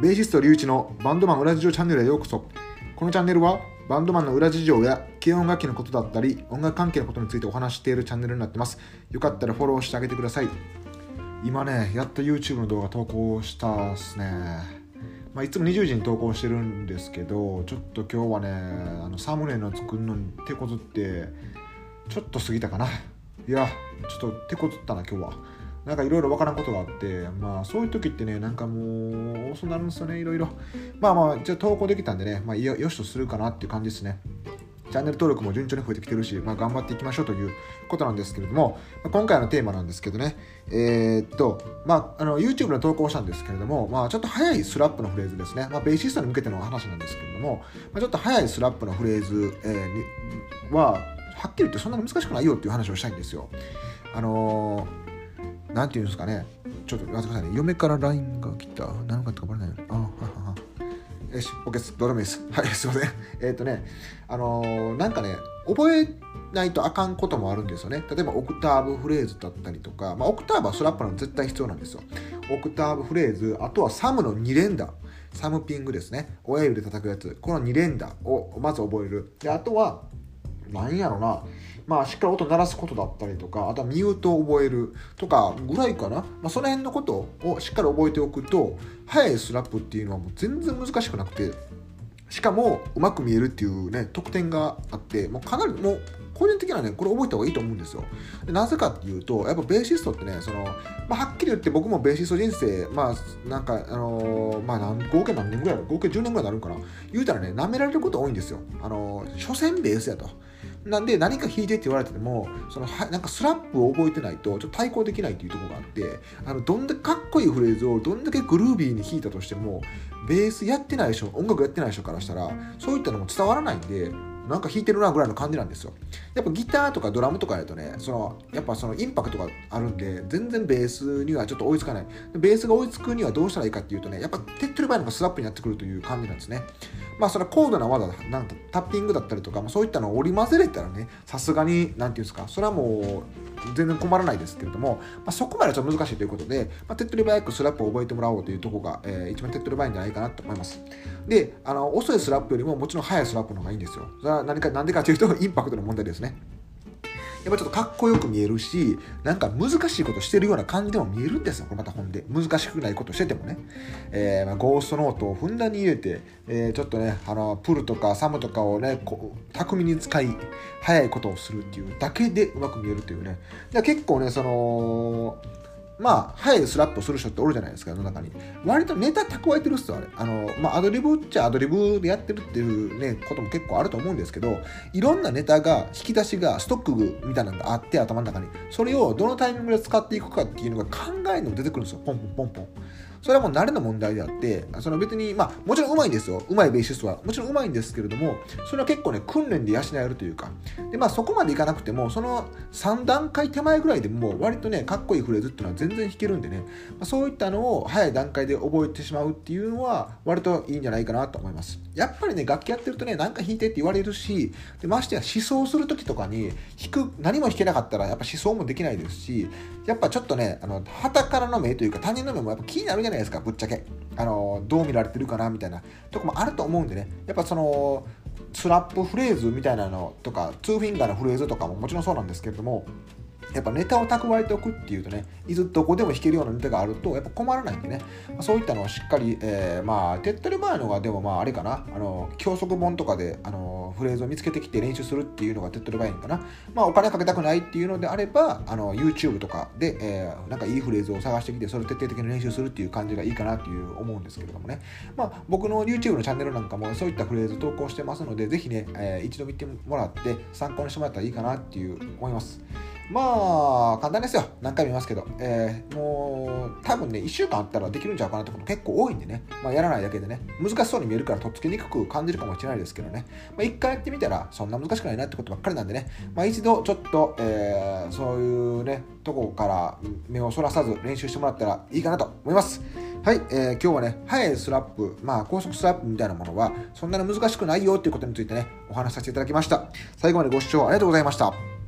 ベーシスト龍一のバンドマン裏事情チャンネルへようこそ。このチャンネルはバンドマンの裏事情や軽音楽器のことだったり音楽関係のことについてお話しているチャンネルになってます。よかったらフォローしてあげてください。今ねやっと YouTube の動画投稿したっすね。まあ、いつも20時に投稿してるんですけどちょっと今日はねあのサムネの作るのに手こずってちょっと過ぎたかな。いやちょっと手こずったな今日は。なんかいろいろわからんことがあってまあそういう時ってねなんかもう遅なるんですよねいろいろ。まあまあじゃあ投稿できたんでね、まあ、よしとするかなっていう感じですね。チャンネル登録も順調に増えてきてるし、まあ、頑張っていきましょうということなんですけれども、今回のテーマなんですけどね、えー、っと、まあ、あの YouTube の投稿したんですけれども、まあ、ちょっと早いスラップのフレーズですね、まあ、ベーシストに向けての話なんですけれども、まあ、ちょっと早いスラップのフレーズ、えー、は、はっきり言ってそんなに難しくないよっていう話をしたいんですよ。あのー、なんていうんですかね、ちょっと待ってくださいね、嫁から LINE が来た。何かってかばれないよ。あははは。よし、OK です。どうでもいいです。はい、すいません。えっ、ー、とね、あのー、なんかね、覚えないとあかんこともあるんですよね。例えば、オクターブフレーズだったりとか、まあ、オクターブはスラップの絶対必要なんですよ。オクターブフレーズ、あとはサムの2連打。サムピングですね。親指で叩くやつ。この2連打をまず覚える。で、あとは、何やろな、まあ、しっかり音鳴らすことだったりとか、あとはミュートを覚えるとかぐらいかな。まあ、その辺のことをしっかり覚えておくと、速いスラップっていうのはもう全然難しくなくて、しかもうまく見えるっていうね、特典があって、もうかなりもう個人的にはね、これ覚えた方がいいと思うんですよ。でなぜかっていうと、やっぱベーシストってね、その、まあ、はっきり言って僕もベーシスト人生、まあ、なんか、あのー、まあ合計何年ぐらい合計10年ぐらいになるんかな。言うたらね、舐められること多いんですよ。あのー、所詮ベースやと。なんで何か弾いてって言われててもそのはなんかスラップを覚えてないとちょっと対抗できないっていうところがあってあのどんだけかっこいいフレーズをどんだけグルービーに弾いたとしてもベースやってない人音楽やってない人からしたらそういったのも伝わらないんでなんか弾いてるなぐらいの感じなんですよ。やっぱギターとかドラムとかやるとね、そのやっぱそのインパクトがあるんで、全然ベースにはちょっと追いつかない。ベースが追いつくにはどうしたらいいかっていうとね、やっぱ手っ取り早いのがスラップになってくるという感じなんですね。まあそれは高度な技なんタッピングだったりとか、まあ、そういったのを織り交ぜれたらねさすがに何て言うんですかそれはもう全然困らないですけれども、まあ、そこまでちょっと難しいということで、まあ、手っ取り早くスラップを覚えてもらおうというところが、えー、一番手っ取り早いんじゃないかなと思います。であの遅いスラップよりももちろん速いスラップの方がいいんですよ。それは何か何でかというとインパクトの問題ですね。やっぱちょっとかっこよく見えるし、なんか難しいことしてるような感じでも見えるんですよ。これまた本で。難しくないことしててもね。えー、まあ、ゴーストノートをふんだんに入れて、えー、ちょっとね、あの、プルとかサムとかをね、こう巧みに使い、早いことをするっていうだけでうまく見えるというね。結構ね、その、まあ、早いスラップする人っておるじゃないですか、世の中に。割とネタ蓄えてるっすよ、あれ。あの、まあ、アドリブっちゃアドリブでやってるっていうね、ことも結構あると思うんですけど、いろんなネタが、引き出しが、ストックみたいなのがあって、頭の中に。それをどのタイミングで使っていくかっていうのが考えの出てくるんですよ、ポンポンポンポン。それはもう慣れの問題であって、その別に、まあ、もちろん上手いんですよ。上手いベーシストは。もちろん上手いんですけれども、それは結構ね、訓練で養えるというか。で、まあ、そこまでいかなくても、その3段階手前ぐらいでもう、割とね、かっこいいフレーズっていうのは全全然弾けるんでね、ま、そういったのを早い段階で覚えてしまうっていうのは、割といいんじゃないかなと思います。やっぱりね、楽器やってるとね、なんか弾いてって言われるし、でましてや試奏するときとかに、弾く、何も弾けなかったら、やっぱ試奏もできないですし、やっぱちょっとね、あの、傍からの目というか、他人の目もやっぱ気になるじゃないですか、ぶっちゃけ。あのどう見られてるかなみたいなとこもあると思うんでねやっぱそのスラップフレーズみたいなのとかツーフィンガーのフレーズとかももちろんそうなんですけれどもやっぱネタを蓄えておくっていうとね、いつどこでも弾けるようなネタがあると、やっぱ困らないんでね、まそういったのをしっかり、えー、まあ、手っ取り早いのが、でもまあ、あれかな、あの、教則本とかで、あの、フレーズを見つけてきて練習するっていうのが手っ取り早いのかな。まあ、お金かけたくないっていうのであれば、あの、YouTube とかで、えー、なんかいいフレーズを探してきて、それを徹底的に練習するっていう感じがいいかなっていう思うんですけれどもね。まあ、僕の YouTube のチャンネルなんかもそういったフレーズ投稿してますので、ぜひね、えー、一度見てもらって参考にしてもらったらいいかなっていう思います。まあ、簡単ですよ。何回も言いますけど。えー、もう、多分ね、1週間あったらできるんちゃうかなってこと結構多いんでね。まあ、やらないだけでね。難しそうに見えるからとっつきにくく感じるかもしれないですけどね。まあ、一回やってみたら、そんな難しくないなってことばっかりなんでね。まあ、一度ちょっと、えー、そういうね、とこから目をそらさず練習してもらったらいいかなと思います。はい、えー、今日はね、速いスラップ、まあ、高速スラップみたいなものは、そんなに難しくないよっていうことについてね、お話しさせていただきました。最後までご視聴ありがとうございました。